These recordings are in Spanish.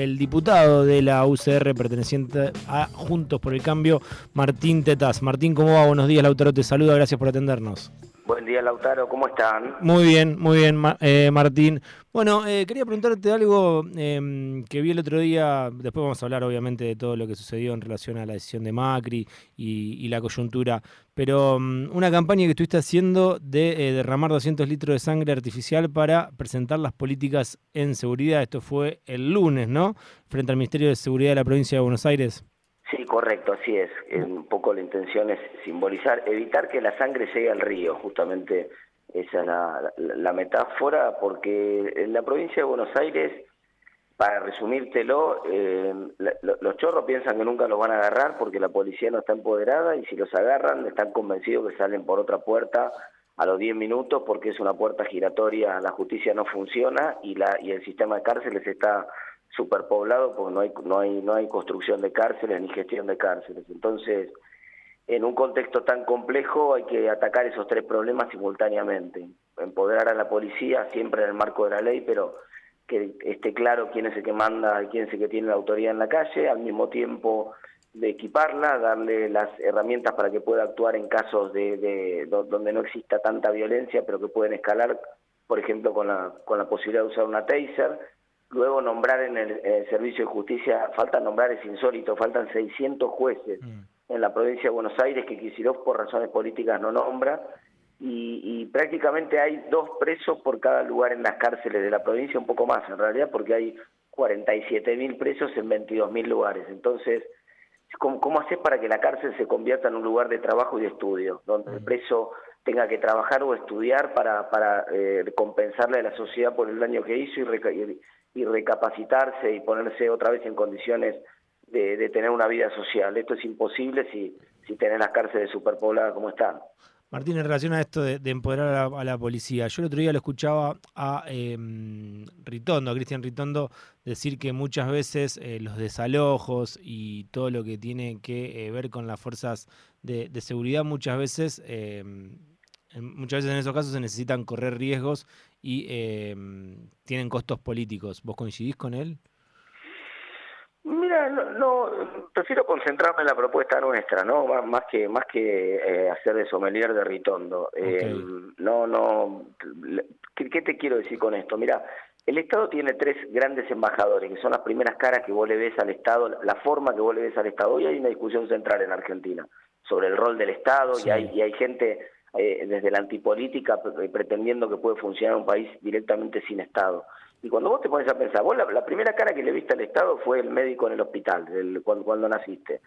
el diputado de la UCR perteneciente a Juntos por el Cambio, Martín Tetas. Martín, ¿cómo va? Buenos días, Lautaro te saluda, gracias por atendernos. Buen día, Lautaro, ¿cómo están? Muy bien, muy bien, eh, Martín. Bueno, eh, quería preguntarte algo em, que vi el otro día, después vamos a hablar obviamente de todo lo que sucedió en relación a la decisión de Macri y, la coyuntura, pero mm, una campaña que estuviste haciendo de eh, derramar 200 litros de sangre artificial para presentar las políticas en seguridad, esto fue el lunes, ¿no? Frente al Ministerio de Seguridad de la provincia de Buenos Aires. Correcto, así es. Un poco la intención es simbolizar, evitar que la sangre llegue al río, justamente esa es la, metáfora, porque en la provincia de Buenos Aires, para resumírtelo, eh, los chorros piensan que nunca los van a agarrar porque la policía no está empoderada y si los agarran están convencidos que salen por otra puerta a los 10 minutos porque es una puerta giratoria, la justicia no funciona y, la, y el sistema de cárceles está superpoblado porque no hay, no hay, no hay construcción de cárceles ni gestión de cárceles. Entonces, en un contexto tan complejo hay que atacar esos tres problemas simultáneamente. Empoderar a la policía siempre en el marco de la ley, pero que esté claro quién es el que manda y quién es el que tiene la autoridad en la calle, al mismo tiempo de equiparla, darle las herramientas para que pueda actuar en casos de, donde no exista tanta violencia, pero que pueden escalar, por ejemplo, con la, con la posibilidad de usar una taser, luego nombrar en el, servicio de justicia, faltan nombrar, es insólito, faltan 600 jueces mm. en la provincia de Buenos Aires que Kicillof por razones políticas no nombra, y, prácticamente hay dos presos por cada lugar en las cárceles de la provincia, un poco más en realidad, porque hay 47 mil presos en 22 mil lugares. Entonces, ¿cómo, ¿cómo haces para que la cárcel se convierta en un lugar de trabajo y de estudio, donde el mm. preso tenga que trabajar o estudiar para, para eh, compensarle a la sociedad por el daño que hizo y, y recapacitarse y ponerse otra vez en condiciones de, tener una vida social. Esto es imposible si, si tenés las cárceles superpobladas como están. Martín, en relación a esto de, empoderar a la, policía, yo el otro día lo escuchaba a em, Ritondo, a Cristian Ritondo, decir que muchas veces eh, los desalojos y todo lo que tiene que eh, ver con las fuerzas de, de seguridad, muchas veces muchas veces en esos casos se necesitan correr riesgos y em, tienen costos políticos. ¿Vos coincidís con él? Mira, no, prefiero concentrarme en la propuesta nuestra, ¿no? Más que más que eh, hacer de sommelier de Ritondo. Em, no, no. ¿qué, te quiero decir con esto? Mira, el Estado tiene tres grandes embajadores, que son las primeras caras que vos le ves al Estado, la forma que vos le ves al Estado. Hoy hay una discusión central en Argentina sobre el rol del Estado y, hay, y hay gente eh, desde la antipolítica eh, pretendiendo que puede funcionar un país directamente sin Estado. Y cuando vos te pones a pensar, vos la, primera cara que le viste al Estado fue el médico en el hospital, cuando, cuando, naciste.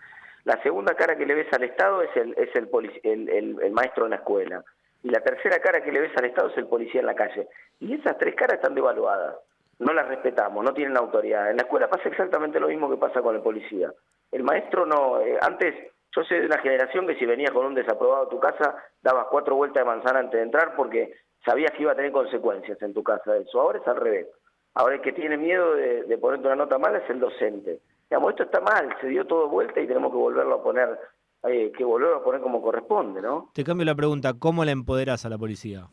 La segunda cara que le ves al Estado es el, es el, el, el, maestro en la escuela. Y la tercera cara que le ves al Estado es el policía en la calle. Y esas tres caras están devaluadas. No las respetamos, no tienen autoridad. En la escuela pasa exactamente lo mismo que pasa con el policía. El maestro no, eh, antes yo soy de una generación que si venías con un desaprobado a tu casa, dabas cuatro vueltas de manzana antes de entrar porque sabías que iba a tener consecuencias en tu casa eso. Ahora es al revés. Ahora el que tiene miedo de, ponerte una nota mala es el docente. Digamos, esto está mal, se dio todo vuelta y tenemos que volverlo a poner, eh, que volverlo a poner como corresponde, ¿no? Te cambio la pregunta, ¿cómo la empoderas a la policía?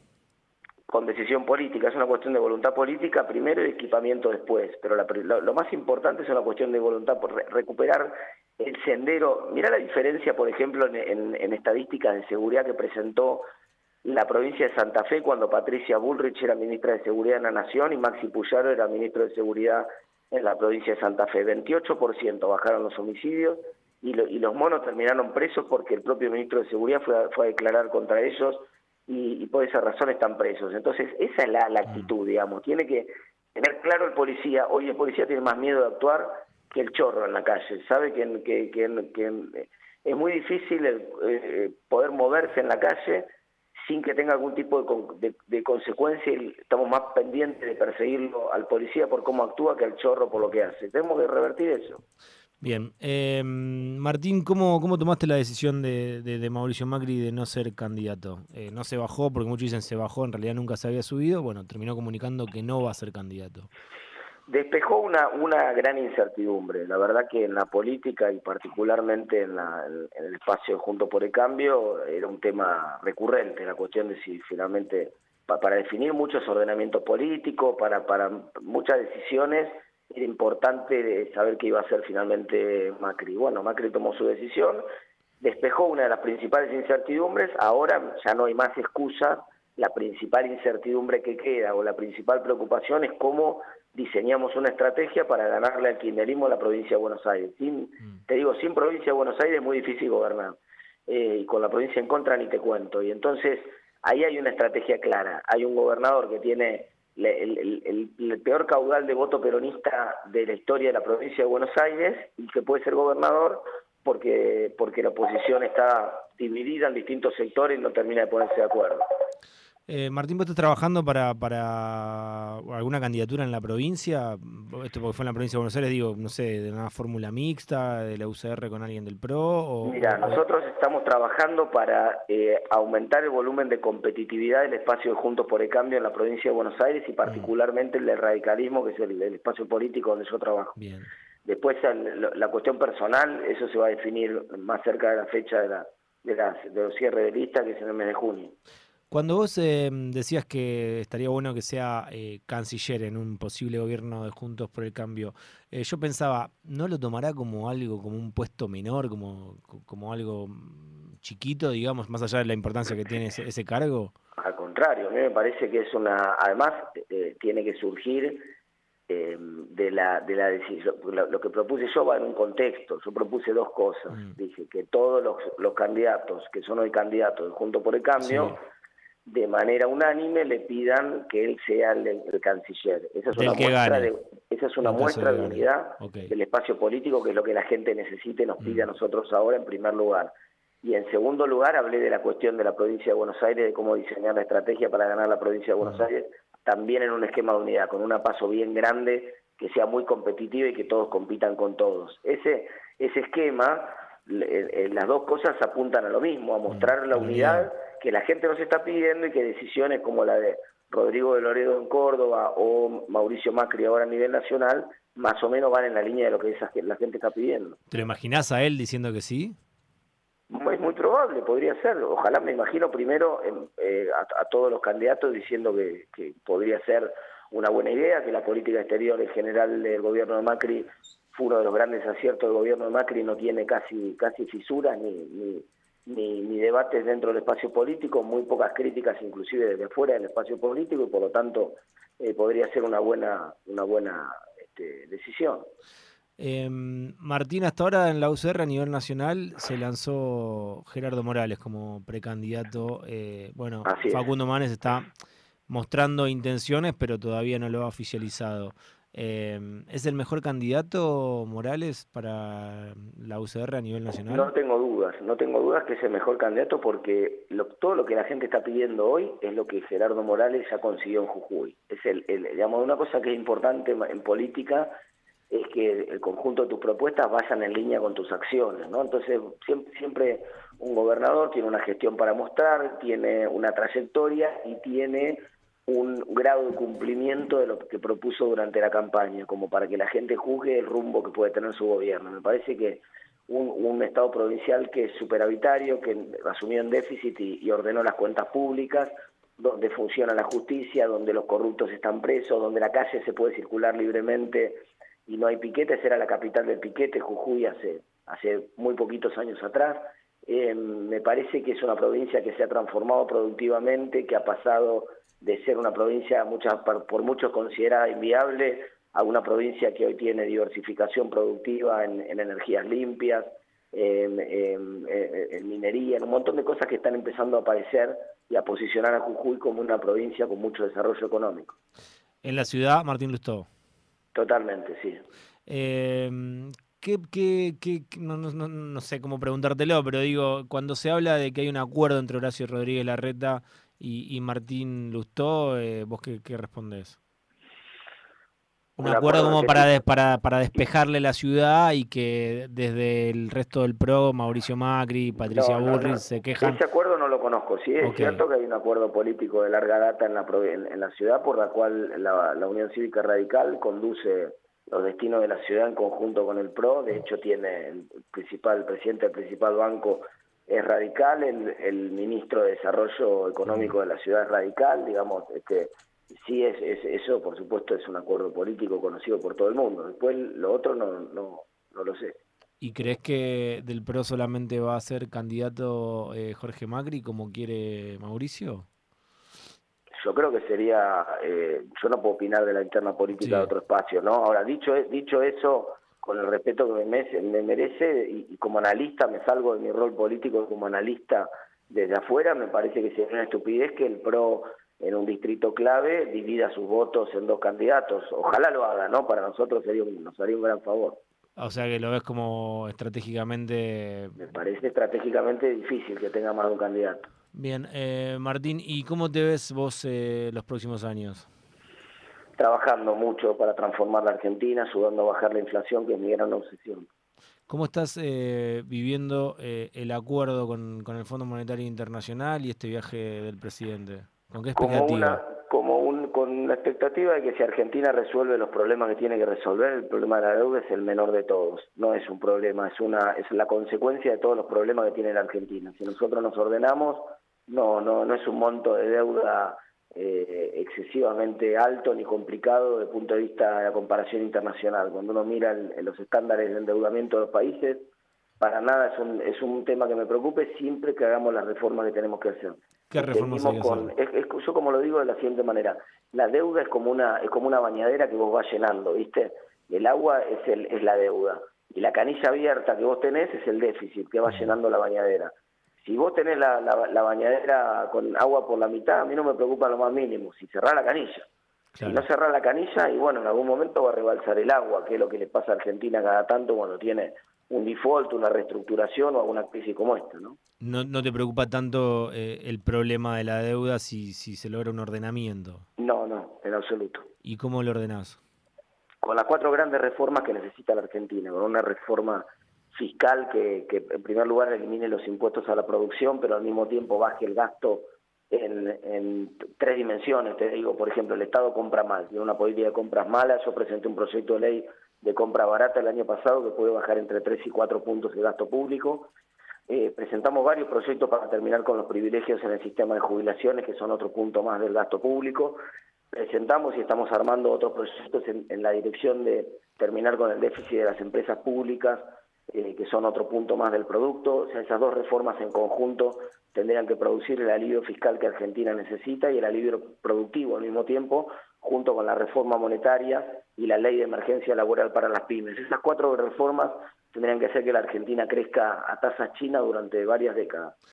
Con decisión política, es una cuestión de voluntad política primero y equipamiento después, pero lo, más importante es una cuestión de voluntad por recuperar el sendero, mira la diferencia, por ejemplo, en, estadísticas de seguridad que presentó la provincia de Santa Fe cuando Patricia Bullrich era ministra de Seguridad en la Nación y Maxi Puyaro era ministro de Seguridad en la provincia de Santa Fe. 28% bajaron los homicidios y, los monos terminaron presos porque el propio ministro de Seguridad fue a, declarar contra ellos y, por esa razón están presos. Entonces, esa es la, la actitud, digamos. Tiene que tener claro el policía, hoy el policía tiene más miedo de actuar que el chorro en la calle, sabe que, que, que, es muy difícil eh, poder moverse en la calle sin que tenga algún tipo de, de, consecuencia y estamos más pendientes de perseguirlo al policía por cómo actúa que al chorro por lo que hace. Tenemos que revertir eso. Bien, eh, Martín, ¿cómo, ¿cómo tomaste la decisión de, de, Mauricio Macri de no ser candidato? Eh, no se bajó, porque muchos dicen se bajó, en realidad nunca se había subido, bueno, terminó comunicando que no va a ser candidato despejó una, una gran incertidumbre. La verdad que en la política y particularmente en, la, en el espacio Junto por el Cambio era un tema recurrente, la cuestión de si finalmente, para definir muchos ordenamientos políticos, para, para muchas decisiones, era importante saber qué iba a hacer finalmente Macri. Bueno, Macri tomó su decisión, despejó una de las principales incertidumbres, ahora ya no hay más excusas, la principal incertidumbre que queda o la principal preocupación es cómo diseñamos una estrategia para ganarle al kirchnerismo a la provincia de Buenos Aires. Sin, mm. Te digo, sin provincia de Buenos Aires es muy difícil gobernar, eh, y con la provincia en contra ni te cuento. Y entonces ahí hay una estrategia clara, hay un gobernador que tiene el, peor caudal de voto peronista de la historia de la provincia de Buenos Aires y que puede ser gobernador porque, porque la oposición está dividida en distintos sectores y no termina de ponerse de acuerdo. Eh, Martín, ¿vos estás trabajando para, para alguna candidatura en la provincia? Esto porque fue en la provincia de Buenos Aires, digo, no sé, de una fórmula mixta, de la UCR con alguien del PRO. O, Mira, nosotros estamos trabajando para eh, aumentar el volumen de competitividad del espacio de Juntos por el Cambio en la provincia de Buenos Aires y mm. particularmente el del radicalismo, que es el, espacio político donde yo trabajo. Bien. Después, la cuestión personal, eso se va a definir más cerca de la fecha de, la, de, de los cierres de lista, que es en el mes de junio. Cuando vos em, decías que estaría bueno que sea eh, canciller en un posible gobierno de Juntos por el Cambio, eh, yo pensaba, ¿no lo tomará como algo, como un puesto menor, como, como algo mm, chiquito, digamos, más allá de la importancia que tiene ese, cargo? Al contrario, a mí me parece que es una, además eh, tiene que surgir em, de la de la decisión, lo, que propuse yo va en un contexto, yo propuse dos cosas, mm. dije que todos los, los candidatos que son hoy candidatos de Juntos por el Cambio de manera unánime le pidan que él sea el, canciller. Esa es una muestra, de, esa es una muestra de unidad del espacio político, que es lo que la gente necesita y nos pide a mm. nosotros ahora en primer lugar. Y en segundo lugar hablé de la cuestión de la provincia de Buenos Aires, de cómo diseñar la estrategia para ganar la provincia de Buenos mm. Aires, también en un esquema de unidad, con un paso bien grande, que sea muy competitivo y que todos compitan con todos. Ese, ese esquema, las dos cosas apuntan a lo mismo, a mostrar mm. la unidad que la gente nos está pidiendo y que decisiones como la de Rodrigo de Loredo en Córdoba o Mauricio Macri ahora a nivel nacional, más o menos van en la línea de lo que la gente está pidiendo. ¿Te lo imaginás a él diciendo que sí? Es muy probable, podría ser. Ojalá me imagino primero eh, a, todos los candidatos diciendo que, podría ser una buena idea, que la política exterior en general del gobierno de Macri fue uno de los grandes aciertos del gobierno de Macri, no tiene casi casi fisuras ni ni, debates dentro del espacio político, muy pocas críticas inclusive desde fuera del espacio político y por lo tanto eh, podría ser una buena, una buena este, decisión. Em, Martín, hasta ahora en la UCR a nivel nacional se lanzó Gerardo Morales como precandidato. Eh, bueno, Facundo Manes está mostrando intenciones, pero todavía no lo ha oficializado. Eh, ¿Es el mejor candidato Morales para la UCR a nivel nacional? No tengo dudas, no tengo dudas que es el mejor candidato porque todo lo que la gente está pidiendo hoy es lo que Gerardo Morales ya consiguió en Jujuy. Es el, digamos, una cosa que es importante en política es que el conjunto de tus propuestas vayan en línea con tus acciones, ¿no? Entonces siempre, siempre un gobernador tiene una gestión para mostrar, tiene una trayectoria y tiene un grado de cumplimiento de lo que propuso durante la campaña, como para que la gente juzgue el rumbo que puede tener su gobierno. Me parece que un, Estado provincial que es superavitario, que asumió en déficit y, ordenó las cuentas públicas, donde funciona la justicia, donde los corruptos están presos, donde la calle se puede circular libremente y no hay piquetes, era la capital del piquete, Jujuy, hace, hace muy poquitos años atrás. Eh, me parece que es una provincia que se ha transformado productivamente, que ha pasado de ser una provincia muchas, por muchos considerada inviable a una provincia que hoy tiene diversificación productiva en, energías limpias, en, minería, en un montón de cosas que están empezando a aparecer y a posicionar a Jujuy como una provincia con mucho desarrollo económico. En la ciudad, Martín Lustó. Totalmente, sí. Eh, ¿qué, qué, qué, no, no, no, sé cómo preguntártelo, pero digo, cuando se habla de que hay un acuerdo entre Horacio Rodríguez Larreta y, Martín Lustó, eh, ¿vos qué, qué respondés? Un acuerdo como para, para, para despejarle la ciudad y que desde el resto del PRO, Mauricio Macri, Patricia Burri se quejan. Ese acuerdo no lo conozco. Sí, es cierto que hay un acuerdo político de larga data en la, en, la ciudad por la cual la, la, Unión Cívica Radical conduce los destinos de la ciudad en conjunto con el PRO. De hecho, tiene el principal el presidente del principal banco es radical, el, el, ministro de Desarrollo Económico de la ciudad es radical, digamos, este, sí, es, eso por supuesto es un acuerdo político conocido por todo el mundo. Después lo otro no, no, no lo sé. ¿Y crees que del PRO solamente va a ser candidato eh, Jorge Macri como quiere Mauricio? Yo creo que sería, eh, yo no puedo opinar de la interna política de otro espacio, ¿no? Ahora, dicho, dicho eso, con el respeto que me, merece, y, como analista, me salgo de mi rol político como analista desde afuera, me parece que sería una estupidez que el PRO en un distrito clave divida sus votos en dos candidatos. Ojalá lo haga, ¿no? Para nosotros sería nos haría un gran favor. O sea que lo ves como estratégicamente... Me parece estratégicamente difícil que tenga más de un candidato. Bien, eh, Martín, ¿y cómo te ves vos eh, los próximos años? Trabajando mucho para transformar la Argentina, ayudando a bajar la inflación, que es mi gran obsesión. ¿Cómo estás eh, viviendo eh, el acuerdo con, con el Fondo Monetario Internacional y este viaje del presidente? ¿Con qué expectativa? Como, un, con la expectativa de que si Argentina resuelve los problemas que tiene que resolver, el problema de la deuda es el menor de todos. No es un problema, es una es la consecuencia de todos los problemas que tiene la Argentina. Si nosotros nos ordenamos, no no no es un monto de deuda eh, excesivamente alto ni complicado desde el punto de vista de la comparación internacional. Cuando uno mira los estándares de endeudamiento de los países, para nada es un, es un tema que me preocupe siempre que hagamos las reformas que tenemos que hacer. ¿Qué reformas con, es, Yo como lo digo de la siguiente manera, la deuda es como una es como una bañadera que vos vas llenando, ¿viste? El agua es, el, es la deuda y la canilla abierta que vos tenés es el déficit que va llenando la bañadera. Si vos tenés la, la, bañadera con agua por la mitad, a mí no me preocupa lo más mínimo, si cerrás la canilla. Si no cerrás la canilla, y bueno, en algún momento va a rebalsar el agua, que es lo que le pasa a Argentina cada tanto cuando tiene un default, una reestructuración o alguna crisis como esta, ¿no? ¿No, no te preocupa tanto eh, el problema de la deuda si, si se logra un ordenamiento? No, no, en absoluto. ¿Y cómo lo ordenás? Con las cuatro grandes reformas que necesita la Argentina, con una reforma fiscal que, que en primer lugar elimine los impuestos a la producción, pero al mismo tiempo baje el gasto en, tres dimensiones, te digo, por ejemplo, el Estado compra mal, tiene una política de compras malas, yo presenté un proyecto de ley de compra barata el año pasado que puede bajar entre 3 y 4 puntos de gasto público. Eh, presentamos varios proyectos para terminar con los privilegios en el sistema de jubilaciones, que son otro punto más del gasto público. Presentamos y estamos armando otros proyectos en, la dirección de terminar con el déficit de las empresas públicas, eh, que son otro punto más del producto. O sea, esas dos reformas en conjunto tendrían que producir el alivio fiscal que Argentina necesita y el alivio productivo al mismo tiempo, junto con la reforma monetaria y la ley de emergencia laboral para las pymes. Esas cuatro reformas tendrían que hacer que la Argentina crezca a tasas chinas durante varias décadas.